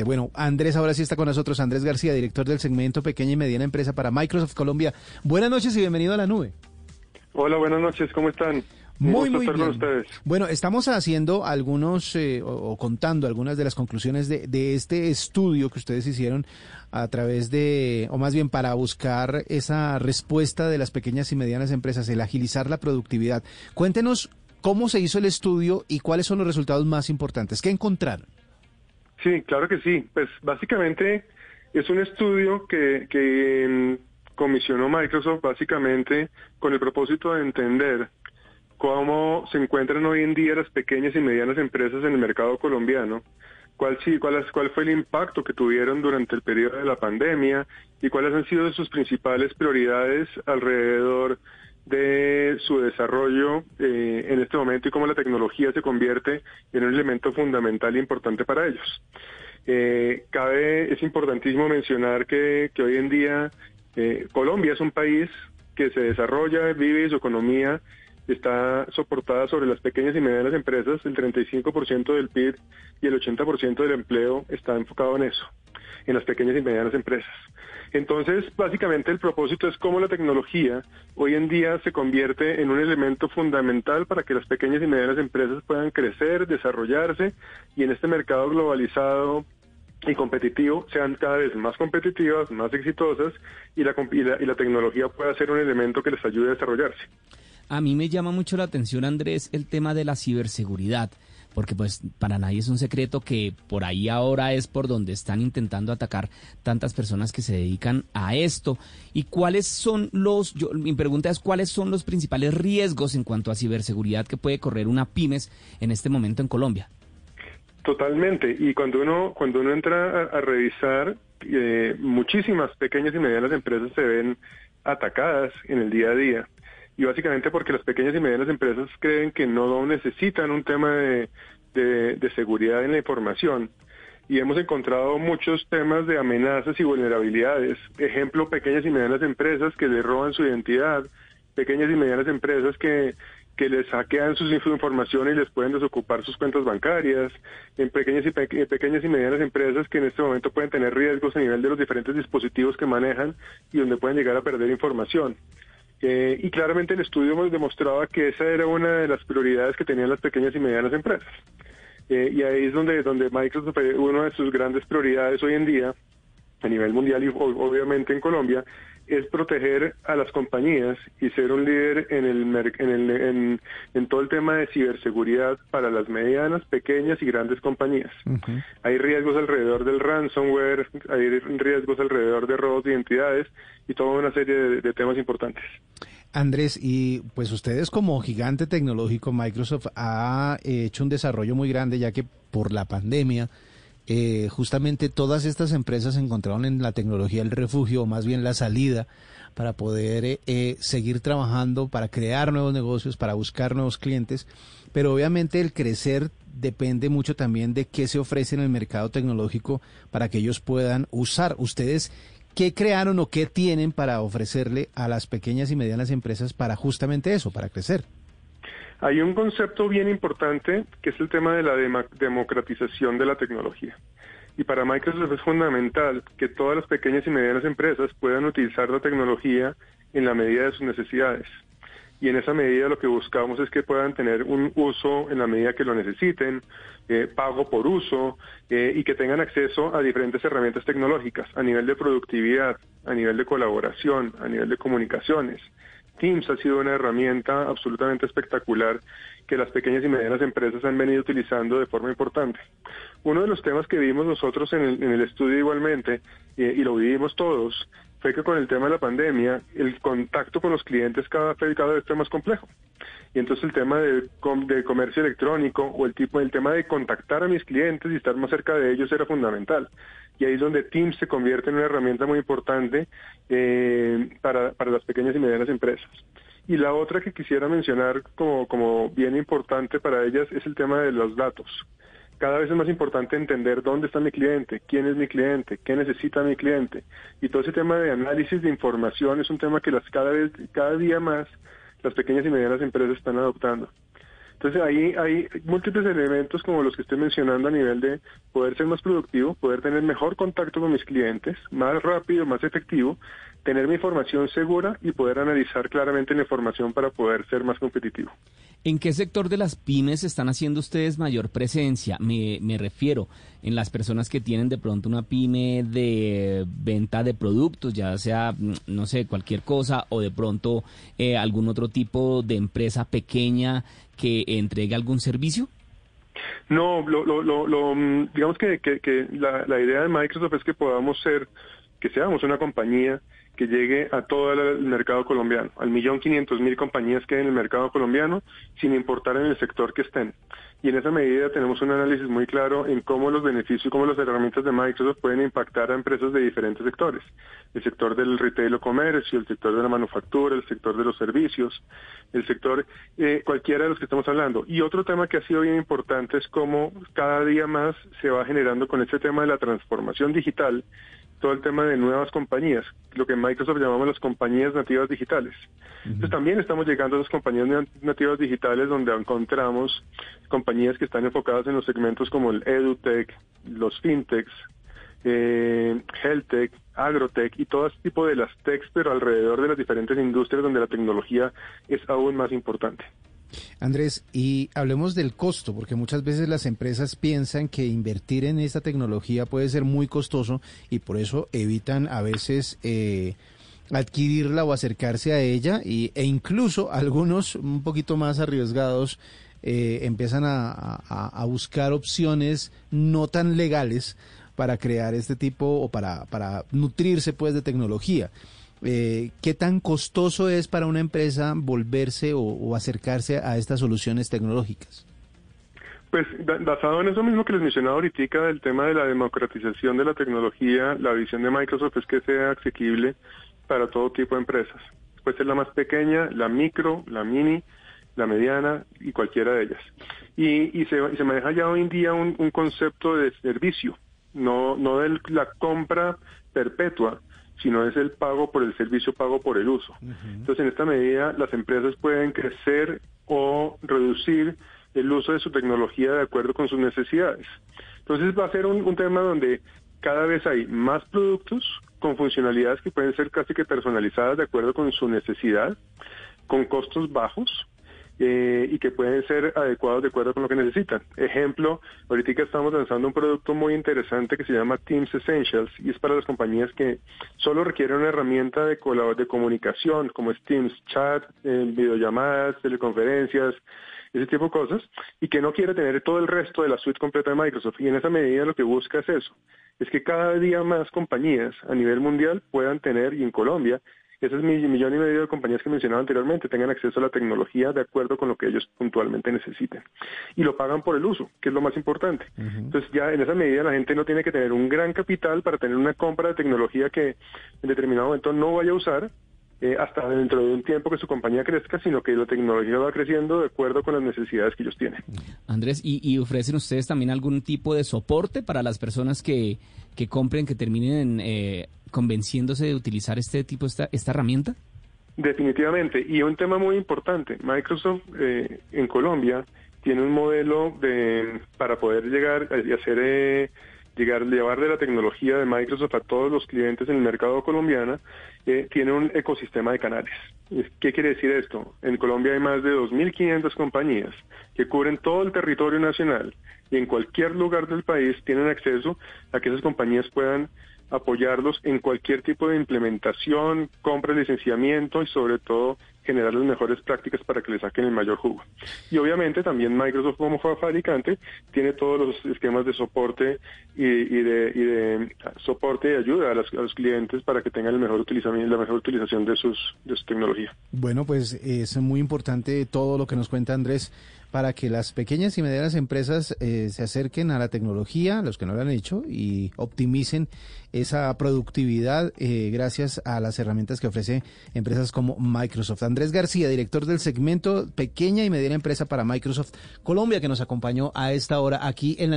Exactamente. Bueno, Andrés ahora sí está con nosotros. Andrés García, director del segmento Pequeña y Mediana Empresa para Microsoft Colombia. Buenas noches y bienvenido a la nube. Hola, buenas noches. ¿Cómo están? Muy, muy bien. Ustedes. Bueno, estamos haciendo algunos eh, o, contando algunas de las conclusiones de, de, este estudio que ustedes hicieron a través de, o más bien para buscar esa respuesta de las pequeñas y medianas empresas, el agilizar la productividad. Cuéntenos cómo se hizo el estudio y cuáles son los resultados más importantes. ¿Qué encontraron? Sí, claro que sí. Pues básicamente es un estudio que, que mm, comisionó Microsoft básicamente con el propósito de entender cómo se encuentran hoy en día las pequeñas y medianas empresas en el mercado colombiano, cuál, cuál, cuál fue el impacto que tuvieron durante el periodo de la pandemia y cuáles han sido sus principales prioridades alrededor de su desarrollo eh, en este momento y cómo la tecnología se convierte en un elemento fundamental e importante para ellos. Eh, cabe, es importantísimo mencionar que, que hoy en día eh, Colombia es un país que se desarrolla, vive y su economía está soportada sobre las pequeñas y medianas empresas, el 35% del PIB y el 80% del empleo está enfocado en eso, en las pequeñas y medianas empresas. Entonces, básicamente el propósito es cómo la tecnología hoy en día se convierte en un elemento fundamental para que las pequeñas y medianas empresas puedan crecer, desarrollarse y en este mercado globalizado y competitivo sean cada vez más competitivas, más exitosas y la, y la, y la tecnología pueda ser un elemento que les ayude a desarrollarse. A mí me llama mucho la atención, Andrés, el tema de la ciberseguridad, porque pues para nadie es un secreto que por ahí ahora es por donde están intentando atacar tantas personas que se dedican a esto. ¿Y cuáles son los, yo, mi pregunta es cuáles son los principales riesgos en cuanto a ciberseguridad que puede correr una pymes en este momento en Colombia? Totalmente. Y cuando uno, cuando uno entra a, revisar, eh, muchísimas pequeñas y medianas empresas se ven atacadas en el día a día y básicamente porque las pequeñas y medianas empresas creen que no necesitan un tema de, de, seguridad en la información y hemos encontrado muchos temas de amenazas y vulnerabilidades. Ejemplo, pequeñas y medianas empresas que le roban su identidad, pequeñas y medianas empresas que, que les hackean sus información y les pueden desocupar sus cuentas bancarias, en pequeñas y, pequeñas y medianas empresas que en este momento pueden tener riesgos a nivel de los diferentes dispositivos que manejan y donde pueden llegar a perder información. Eh, y claramente el estudio nos demostraba que esa era una de las prioridades que tenían las pequeñas y medianas empresas. Eh, y ahí es donde, donde Microsoft, una de sus grandes prioridades hoy en día, a nivel mundial y obviamente en Colombia, es proteger a las compañías y ser un líder en, el, en, el, en, todo el tema de ciberseguridad para las medianas, pequeñas y grandes compañías. Hay riesgos alrededor del ransomware, hay riesgos alrededor de robos de identidades y toda una serie de, temas importantes. Andrés, y pues ustedes como gigante tecnológico, Microsoft ha hecho un desarrollo muy grande ya que por la pandemia, eh, justamente todas estas empresas encontraron en la tecnología el refugio, o más bien la salida, para poder eh, eh, seguir trabajando, para crear nuevos negocios, para buscar nuevos clientes. Pero obviamente el crecer depende mucho también de qué se ofrece en el mercado tecnológico para que ellos puedan usar. Ustedes, ¿qué crearon o qué tienen para ofrecerle a las pequeñas y medianas empresas para justamente eso, para crecer? Hay un concepto bien importante que es el tema de la democratización de la tecnología. Y para Microsoft es fundamental que todas las pequeñas y medianas empresas puedan utilizar la tecnología en la medida de sus necesidades. Y en esa medida lo que buscamos es que puedan tener un uso en la medida que lo necesiten, eh, pago por uso eh, y que tengan acceso a diferentes herramientas tecnológicas a nivel de productividad, a nivel de colaboración, a nivel de comunicaciones. Teams ha sido una herramienta absolutamente espectacular que las pequeñas y medianas empresas han venido utilizando de forma importante. Uno de los temas que vimos nosotros en el, estudio igualmente, eh, y lo vivimos todos, fue que con el tema de la pandemia, el contacto con los clientes cada, cada vez fue más complejo. Y entonces el tema de, de comercio electrónico o el tipo el tema de contactar a mis clientes y estar más cerca de ellos era fundamental. Y ahí es donde Teams se convierte en una herramienta muy importante eh, para, para las pequeñas y medianas empresas. Y la otra que quisiera mencionar como, como bien importante para ellas es el tema de los datos cada vez es más importante entender dónde está mi cliente, quién es mi cliente, qué necesita mi cliente. Y todo ese tema de análisis de información es un tema que las cada vez, cada día más las pequeñas y medianas empresas están adoptando. Entonces ahí hay múltiples elementos como los que estoy mencionando a nivel de poder ser más productivo, poder tener mejor contacto con mis clientes, más rápido, más efectivo, tener mi información segura y poder analizar claramente la información para poder ser más competitivo. ¿En qué sector de las pymes están haciendo ustedes mayor presencia? Me, me, refiero en las personas que tienen de pronto una pyme de venta de productos, ya sea, mm, no sé, cualquier cosa, o de pronto eh, algún otro tipo de empresa pequeña que entregue algún servicio. No, lo, lo, lo, mm, digamos que, la idea de Microsoft es que podamos ser, que seamos una compañía que llegue a todo el mercado colombiano, al millón quinientos mil compañías que hay en el mercado colombiano, sin importar en el sector que estén. Y en esa medida tenemos un análisis muy claro en cómo los beneficios y cómo las herramientas de Microsoft pueden impactar a empresas de diferentes sectores. El sector del retail o comercio, el sector de la manufactura, el sector de los servicios, el sector, eh, cualquiera de los que estamos hablando. Y otro tema que ha sido bien importante es cómo cada día más se va generando con este tema de la transformación digital todo el tema de nuevas compañías, lo que en Microsoft llamamos las compañías nativas digitales. Entonces también estamos llegando a las compañías nativas digitales donde encontramos compañías que están enfocadas en los segmentos como el EduTech, los FinTechs, eh, HealthTech, Agrotech y todo ese tipo de las techs, pero alrededor de las diferentes industrias donde la tecnología es aún más importante. Andrés, y hablemos del costo, porque muchas veces las empresas piensan que invertir en esta tecnología puede ser muy costoso y por eso evitan a veces eh, adquirirla o acercarse a ella y, e incluso algunos un poquito más arriesgados eh, empiezan a, buscar opciones no tan legales para crear este tipo o para, para nutrirse pues de tecnología eh, ¿qué tan costoso es para una empresa volverse o, acercarse a estas soluciones tecnológicas? Pues basado en eso mismo que les mencionaba ahorita del tema de la democratización de la tecnología, la visión de Microsoft es que sea asequible para todo tipo de empresas. Puede ser la más pequeña, la micro, la mini, la mediana y cualquiera de ellas. Y, se, se maneja ya hoy en día un, un concepto de servicio, no, no de la compra perpetua, sino es el pago por el servicio, pago por el uso. Entonces, en esta medida, las empresas pueden crecer o reducir el uso de su tecnología de acuerdo con sus necesidades. Entonces, va a ser un, un tema donde cada vez hay más productos con funcionalidades que pueden ser casi que personalizadas de acuerdo con su necesidad, con costos bajos eh, y que pueden ser adecuados de acuerdo con lo que necesitan. Ejemplo, ahorita estamos lanzando un producto muy interesante que se llama Teams Essentials y es para las compañías que solo requieren una herramienta de, de comunicación como es Teams, chat, eh, videollamadas, teleconferencias, ese tipo de cosas, y que no quiere tener todo el resto de la suite completa de Microsoft. Y en esa medida lo que busca es eso, es que cada día más compañías a nivel mundial puedan tener, y en Colombia, ese es mi millón y medio de compañías que mencionaba anteriormente, tengan acceso a la tecnología de acuerdo con lo que ellos puntualmente necesiten. Y lo pagan por el uso, que es lo más importante. Entonces ya en esa medida la gente no tiene que tener un gran capital para tener una compra de tecnología que en determinado momento no vaya a usar, eh, hasta dentro de un tiempo que su compañía crezca, sino que la tecnología va creciendo de acuerdo con las necesidades que ellos tienen. Andrés, ¿y, ofrecen ustedes también algún tipo de soporte para las personas que, que compren, que terminen eh, convenciéndose de utilizar este tipo, esta, esta herramienta? Definitivamente. Y un tema muy importante, Microsoft eh, en Colombia tiene un modelo de para poder llegar y hacer eh, llegar llevar de la tecnología de Microsoft a todos los clientes en el mercado colombiano eh, tiene un ecosistema de canales. ¿Qué quiere decir esto? En Colombia hay más de 2.500 compañías que cubren todo el territorio nacional y en cualquier lugar del país tienen acceso a que esas compañías puedan apoyarlos en cualquier tipo de implementación, compra, licenciamiento y sobre todo generar las mejores prácticas para que le saquen el mayor jugo. Y obviamente también Microsoft como fabricante tiene todos los esquemas de soporte y, de, soporte y ayuda a, los clientes para que tengan el mejor utilización, la mejor utilización de, sus, de su tecnología. Bueno, pues es muy importante todo lo que nos cuenta Andrés para que las pequeñas y medianas empresas eh, se acerquen a la tecnología, los que no lo han hecho, y optimicen esa productividad eh, gracias a las herramientas que ofrece empresas como Microsoft. Andrés García, director del segmento Pequeña y Mediana Empresa para Microsoft Colombia, que nos acompañó a esta hora aquí en la